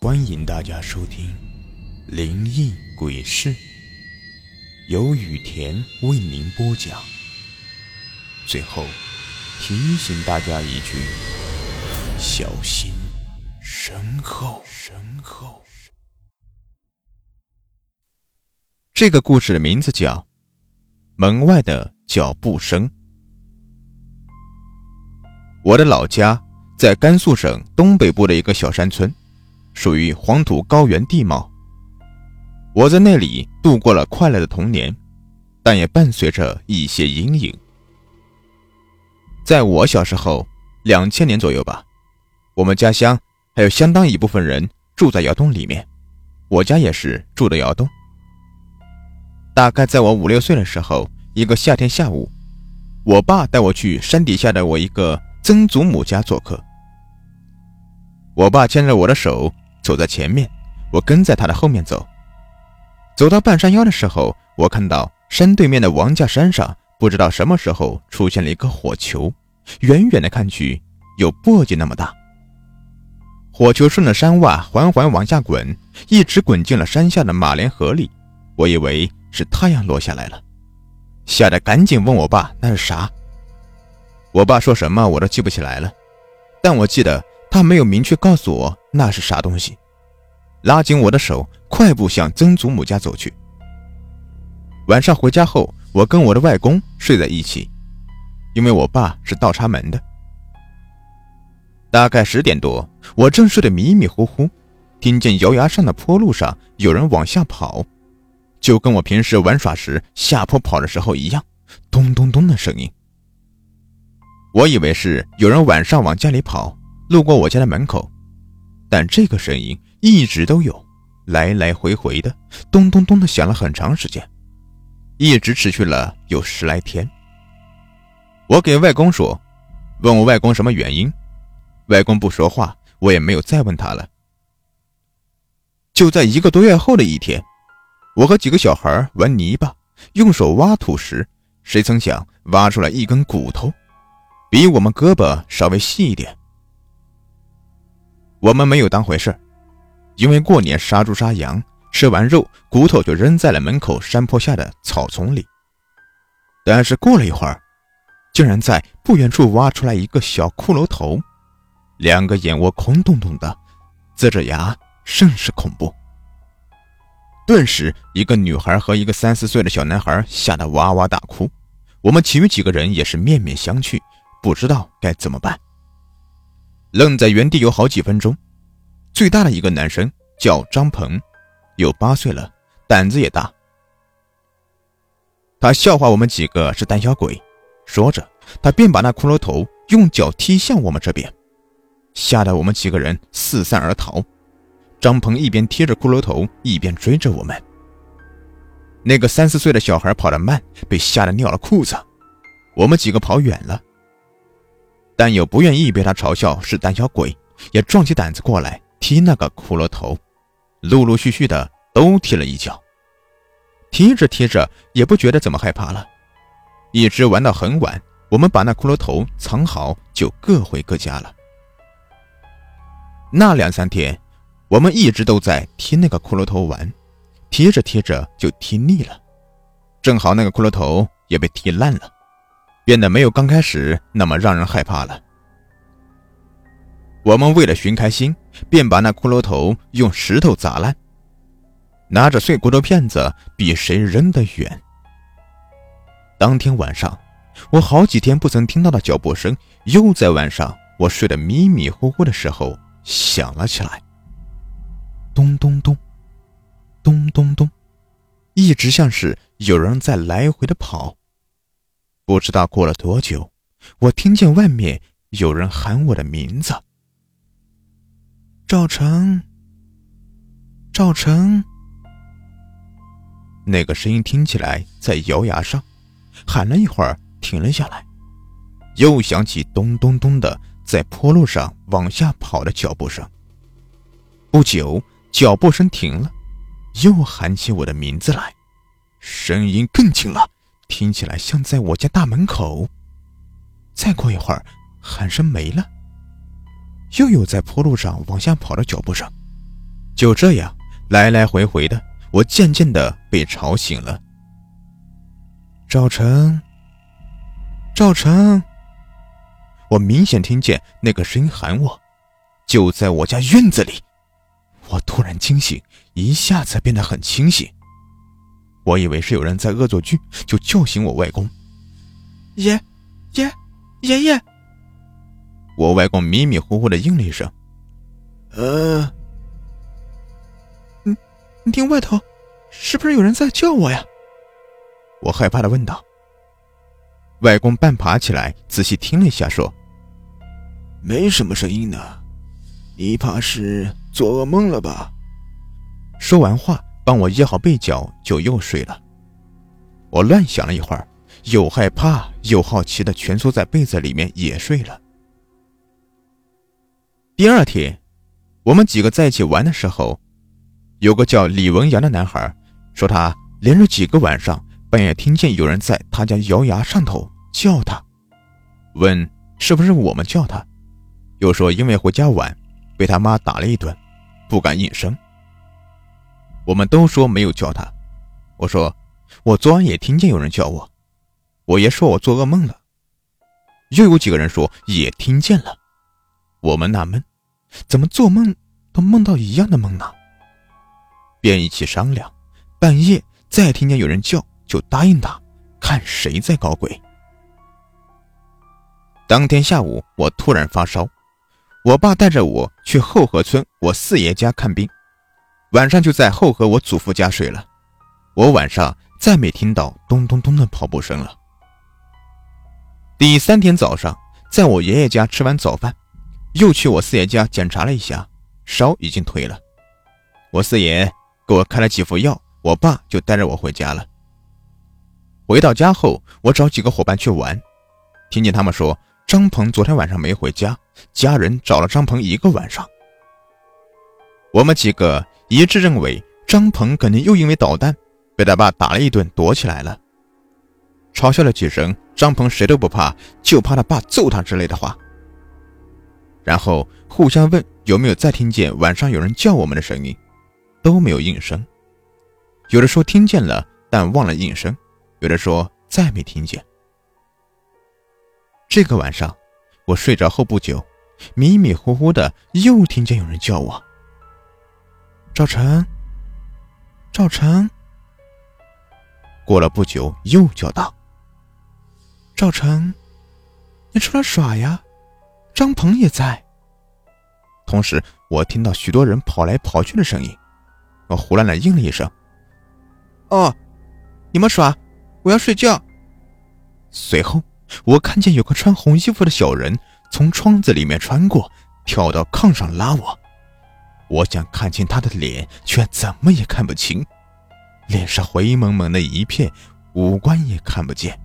欢迎大家收听《灵异鬼事》，由雨田为您播讲。最后提醒大家一句：小心身后。身后。这个故事的名字叫《门外的脚步声》。我的老家在甘肃省东北部的一个小山村。属于黄土高原地貌，我在那里度过了快乐的童年，但也伴随着一些阴影。在我小时候，两千年左右吧，我们家乡还有相当一部分人住在窑洞里面，我家也是住的窑洞。大概在我五六岁的时候，一个夏天下午，我爸带我去山底下的我一个曾祖母家做客，我爸牵着我的手。走在前面，我跟在他的后面走。走到半山腰的时候，我看到山对面的王家山上，不知道什么时候出现了一个火球，远远的看去有簸箕那么大。火球顺着山洼缓缓往下滚，一直滚进了山下的马莲河里。我以为是太阳落下来了，吓得赶紧问我爸那是啥。我爸说什么我都记不起来了，但我记得。他没有明确告诉我那是啥东西，拉紧我的手，快步向曾祖母家走去。晚上回家后，我跟我的外公睡在一起，因为我爸是倒插门的。大概十点多，我正睡得迷迷糊糊，听见悬崖上的坡路上有人往下跑，就跟我平时玩耍时下坡跑的时候一样，咚咚咚的声音。我以为是有人晚上往家里跑。路过我家的门口，但这个声音一直都有，来来回回的，咚咚咚的响了很长时间，一直持续了有十来天。我给外公说，问我外公什么原因，外公不说话，我也没有再问他了。就在一个多月后的一天，我和几个小孩玩泥巴，用手挖土时，谁曾想挖出来一根骨头，比我们胳膊稍微细一点。我们没有当回事因为过年杀猪杀羊，吃完肉骨头就扔在了门口山坡下的草丛里。但是过了一会儿，竟然在不远处挖出来一个小骷髅头，两个眼窝空洞洞的，呲着牙，甚是恐怖。顿时，一个女孩和一个三四岁的小男孩吓得哇哇大哭，我们其余几个人也是面面相觑，不知道该怎么办。愣在原地有好几分钟，最大的一个男生叫张鹏，有八岁了，胆子也大。他笑话我们几个是胆小鬼，说着，他便把那骷髅头用脚踢向我们这边，吓得我们几个人四散而逃。张鹏一边贴着骷髅头，一边追着我们。那个三四岁的小孩跑得慢，被吓得尿了裤子。我们几个跑远了。但又不愿意被他嘲笑是胆小鬼，也壮起胆子过来踢那个骷髅头，陆陆续续的都踢了一脚。踢着踢着也不觉得怎么害怕了，一直玩到很晚。我们把那骷髅头藏好，就各回各家了。那两三天，我们一直都在踢那个骷髅头玩，踢着踢着就踢腻了，正好那个骷髅头也被踢烂了。变得没有刚开始那么让人害怕了。我们为了寻开心，便把那骷髅头用石头砸烂，拿着碎骨头片子比谁扔得远。当天晚上，我好几天不曾听到的脚步声，又在晚上我睡得迷迷糊糊的时候响了起来。咚咚咚，咚咚咚，一直像是有人在来回的跑。不知道过了多久，我听见外面有人喊我的名字：“赵成，赵成。”那个声音听起来在摇崖上，喊了一会儿，停了下来，又响起咚咚咚的在坡路上往下跑的脚步声。不久，脚步声停了，又喊起我的名字来，声音更轻了。听起来像在我家大门口。再过一会儿，喊声没了，又有在坡路上往下跑的脚步声，就这样来来回回的，我渐渐的被吵醒了。赵成，赵成，我明显听见那个声音喊我，就在我家院子里。我突然惊醒，一下子变得很清醒。我以为是有人在恶作剧，就叫醒我外公。爷，爷，爷爷。我外公迷迷糊糊的应了一声：“呃，你你听外头，是不是有人在叫我呀？”我害怕的问道。外公半爬起来，仔细听了一下，说：“没什么声音呢，你怕是做噩梦了吧？”说完话。帮我掖好被角，就又睡了。我乱想了一会儿，又害怕又好奇的蜷缩在被子里面也睡了。第二天，我们几个在一起玩的时候，有个叫李文阳的男孩说，他连着几个晚上半夜听见有人在他家摇崖上头叫他，问是不是我们叫他，又说因为回家晚，被他妈打了一顿，不敢应声。我们都说没有叫他，我说我昨晚也听见有人叫我，我爷说我做噩梦了，又有几个人说也听见了，我们纳闷，怎么做梦都梦到一样的梦呢？便一起商量，半夜再听见有人叫就答应他，看谁在搞鬼。当天下午我突然发烧，我爸带着我去后河村我四爷家看病。晚上就在后河我祖父家睡了，我晚上再没听到咚咚咚的跑步声了。第三天早上，在我爷爷家吃完早饭，又去我四爷家检查了一下，烧已经退了。我四爷给我开了几副药，我爸就带着我回家了。回到家后，我找几个伙伴去玩，听见他们说张鹏昨天晚上没回家，家人找了张鹏一个晚上。我们几个。一致认为张鹏肯定又因为捣蛋被他爸打了一顿，躲起来了。嘲笑了几声，张鹏谁都不怕，就怕他爸揍他之类的话。然后互相问有没有再听见晚上有人叫我们的声音，都没有应声。有的说听见了，但忘了应声；有的说再没听见。这个晚上，我睡着后不久，迷迷糊糊的又听见有人叫我。赵成，赵成。过了不久，又叫道：“赵成，你出来耍呀？”张鹏也在。同时，我听到许多人跑来跑去的声音，我胡乱的应了一声：“哦，你们耍，我要睡觉。”随后，我看见有个穿红衣服的小人从窗子里面穿过，跳到炕上拉我。我想看清他的脸，却怎么也看不清，脸上灰蒙蒙的一片，五官也看不见。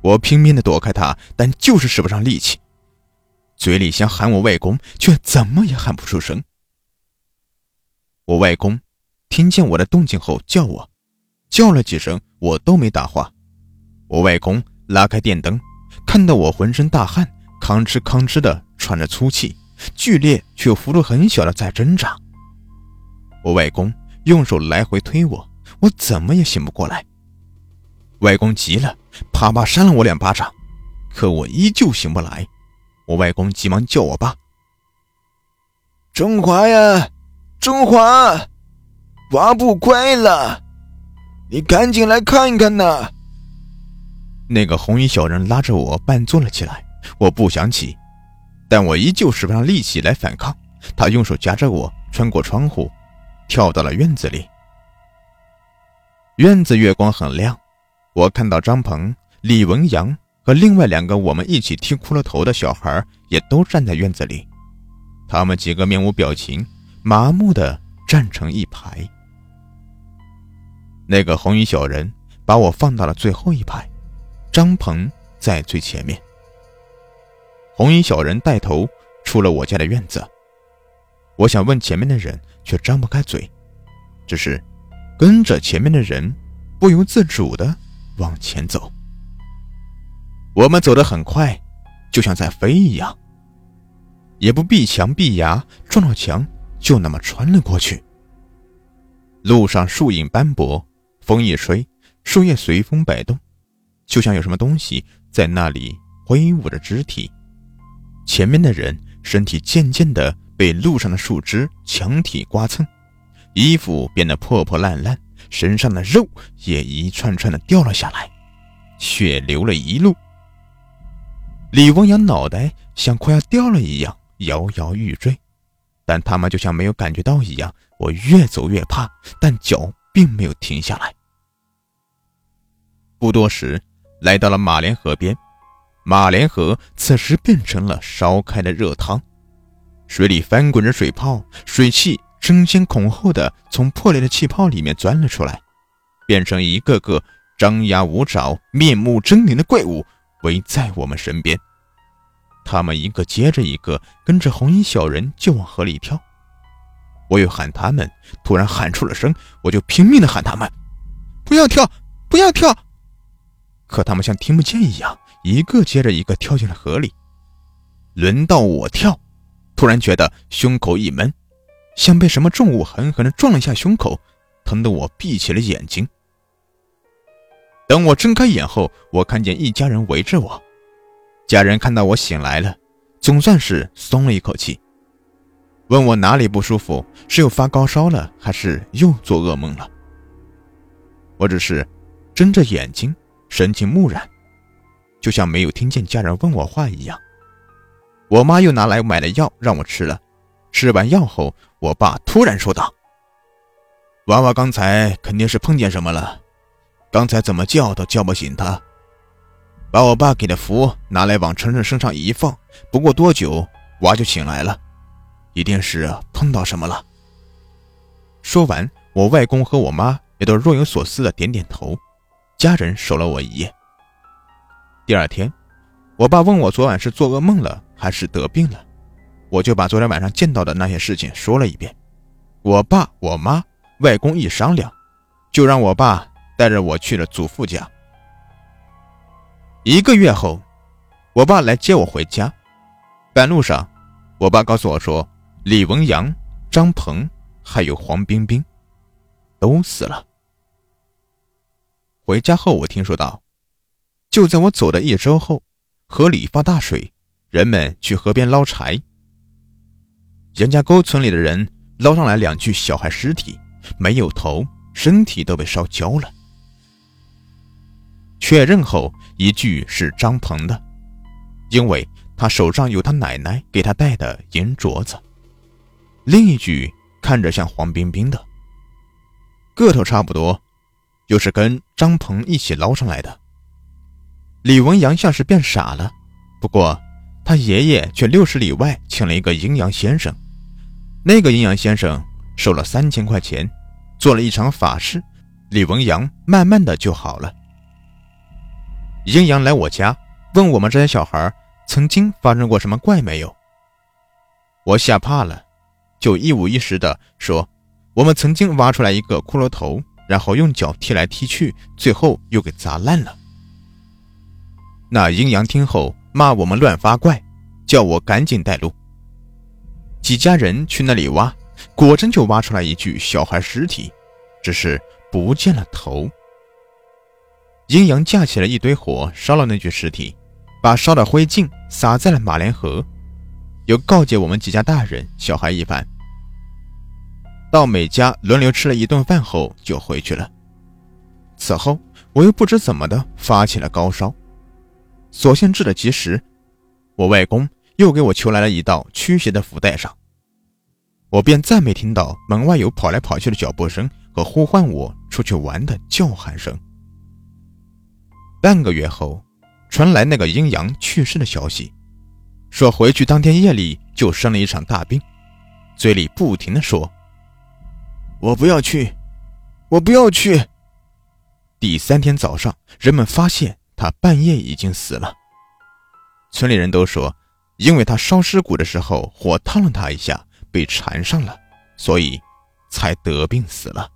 我拼命的躲开他，但就是使不上力气，嘴里想喊我外公，却怎么也喊不出声。我外公听见我的动静后叫我，叫了几声，我都没答话。我外公拉开电灯，看到我浑身大汗，吭哧吭哧的喘着粗气。剧烈却幅度很小的在挣扎。我外公用手来回推我，我怎么也醒不过来。外公急了，啪啪扇了我两巴掌，可我依旧醒不来。我外公急忙叫我爸：“中华呀，中华，娃不乖了，你赶紧来看一看呐！”那个红衣小人拉着我半坐了起来，我不想起。但我依旧使不上力气来反抗，他用手夹着我，穿过窗户，跳到了院子里。院子月光很亮，我看到张鹏、李文阳和另外两个我们一起剃骷髅头的小孩也都站在院子里，他们几个面无表情，麻木的站成一排。那个红衣小人把我放到了最后一排，张鹏在最前面。红衣小人带头出了我家的院子，我想问前面的人，却张不开嘴，只是跟着前面的人不由自主的往前走。我们走得很快，就像在飞一样，也不避墙避崖，撞到墙就那么穿了过去。路上树影斑驳，风一吹，树叶随风摆动，就像有什么东西在那里挥舞着肢体。前面的人身体渐渐的被路上的树枝墙体刮蹭，衣服变得破破烂烂，身上的肉也一串串的掉了下来，血流了一路。李文阳脑袋像快要掉了一样，摇摇欲坠。但他们就像没有感觉到一样，我越走越怕，但脚并没有停下来。不多时，来到了马连河边，马连河此时变成了烧开的热汤，水里翻滚着水泡，水汽争先恐后的从破裂的气泡里面钻了出来，变成一个个张牙舞爪、面目狰狞的怪物围在我们身边。他们一个接着一个跟着红衣小人就往河里跳，我又喊他们，突然喊出了声，我就拼命的喊他们，不要跳，不要跳。可他们像听不见一样，一个接着一个跳进了河里。轮到我跳，突然觉得胸口一闷，像被什么重物狠狠的撞了一下胸口，疼得我闭起了眼睛。等我睁开眼后，我看见一家人围着我。家人看到我醒来了，总算是松了一口气，问我哪里不舒服，是又发高烧了，还是又做噩梦了？我只是睁着眼睛，神情木然，就像没有听见家人问我话一样。我妈又拿来买了药让我吃了，吃完药后，我爸突然说道：“娃娃刚才肯定是碰见什么了，刚才怎么叫都叫不醒他。”把我爸给的符拿来往晨晨身上一放，不过多久，娃就醒来了，一定是碰到什么了。说完，我外公和我妈也都若有所思的点点头，家人守了我一夜。第二天，我爸问我昨晚是做噩梦了还是得病了，我就把昨天晚上见到的那些事情说了一遍。我爸、我妈、外公一商量，就让我爸带着我去了祖父家。一个月后，我爸来接我回家。半路上，我爸告诉我说，李文阳、张鹏还有黄冰冰都死了。回家后，我听说到，就在我走的一周后，河里发大水，人们去河边捞柴。杨家沟村里的人捞上来两具小孩尸体，没有头，身体都被烧焦了。确认后，一具是张鹏的，因为他手上有他奶奶给他戴的银镯子；另一具看着像黄冰冰的，个头差不多，又是跟张鹏一起捞上来的。李文阳像是变傻了，不过他爷爷却六十里外请了一个阴阳先生，那个阴阳先生收了三千块钱，做了一场法事，李文阳慢慢的就好了。阴阳来我家，问我们这些小孩曾经发生过什么怪没有。我吓怕了，就一五一十的说，我们曾经挖出来一个骷髅头，然后用脚踢来踢去，最后又给砸烂了。那阴阳听后骂我们乱发怪，叫我赶紧带路。几家人去那里挖，果真就挖出来一具小孩尸体，只是不见了头。阴阳架起了一堆火，烧了那具尸体，把烧的灰烬撒在了马连河，又告诫我们几家大人小孩一番。到每家轮流吃了一顿饭后，就回去了。此后，我又不知怎么的发起了高烧，所幸治得及时，我外公又给我求来了一道驱邪的符带上，我便再没听到门外有跑来跑去的脚步声和呼唤我出去玩的叫喊声。半个月后，传来那个阴阳去世的消息，说回去当天夜里就生了一场大病，嘴里不停的说：“我不要去，我不要去。”第三天早上，人们发现他半夜已经死了。村里人都说，因为他烧尸骨的时候火烫了他一下，被缠上了，所以才得病死了。